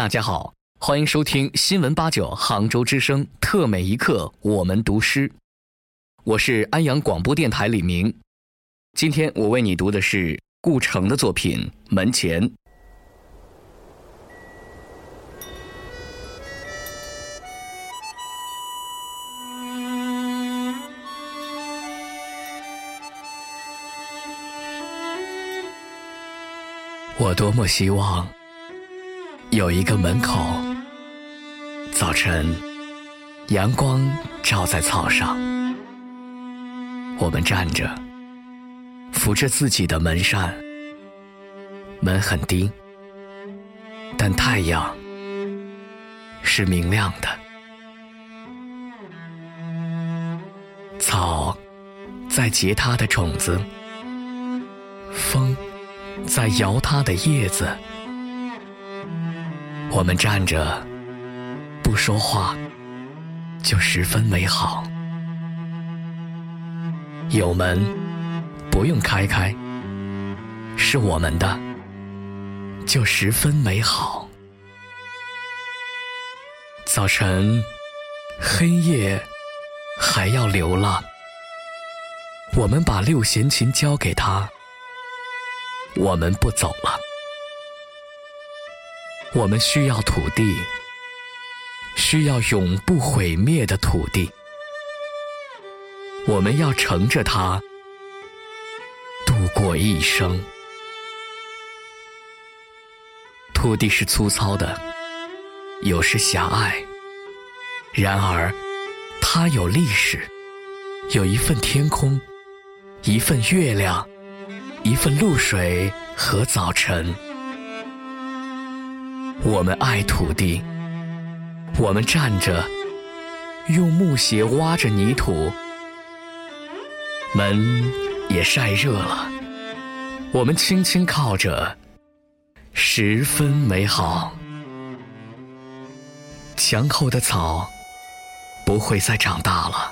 大家好，欢迎收听新闻八九杭州之声特美一刻，我们读诗。我是安阳广播电台李明，今天我为你读的是顾城的作品《门前》。我多么希望有一个门口，早晨阳光照在草上，我们站着，扶着自己的门扇，门很低，但太阳是明亮的，草在结它的种子，风。在摇它的叶子，我们站着不说话，就十分美好。有门不用开开，是我们的，就十分美好。早晨，黑夜还要流浪，我们把六弦琴交给他。我们不走了，我们需要土地，需要永不毁灭的土地。我们要乘着它度过一生。土地是粗糙的，有时狭隘，然而它有历史，有一份天空，一份月亮。一份露水和早晨，我们爱土地，我们站着，用木鞋挖着泥土，门也晒热了，我们轻轻靠着，十分美好。墙后的草不会再长大了，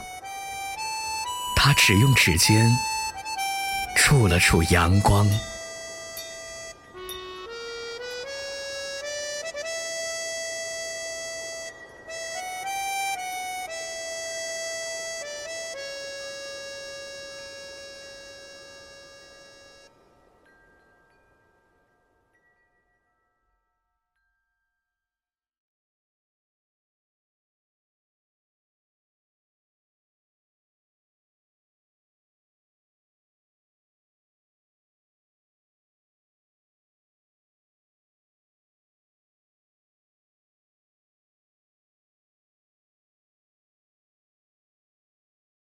它只用指尖。触了触阳光。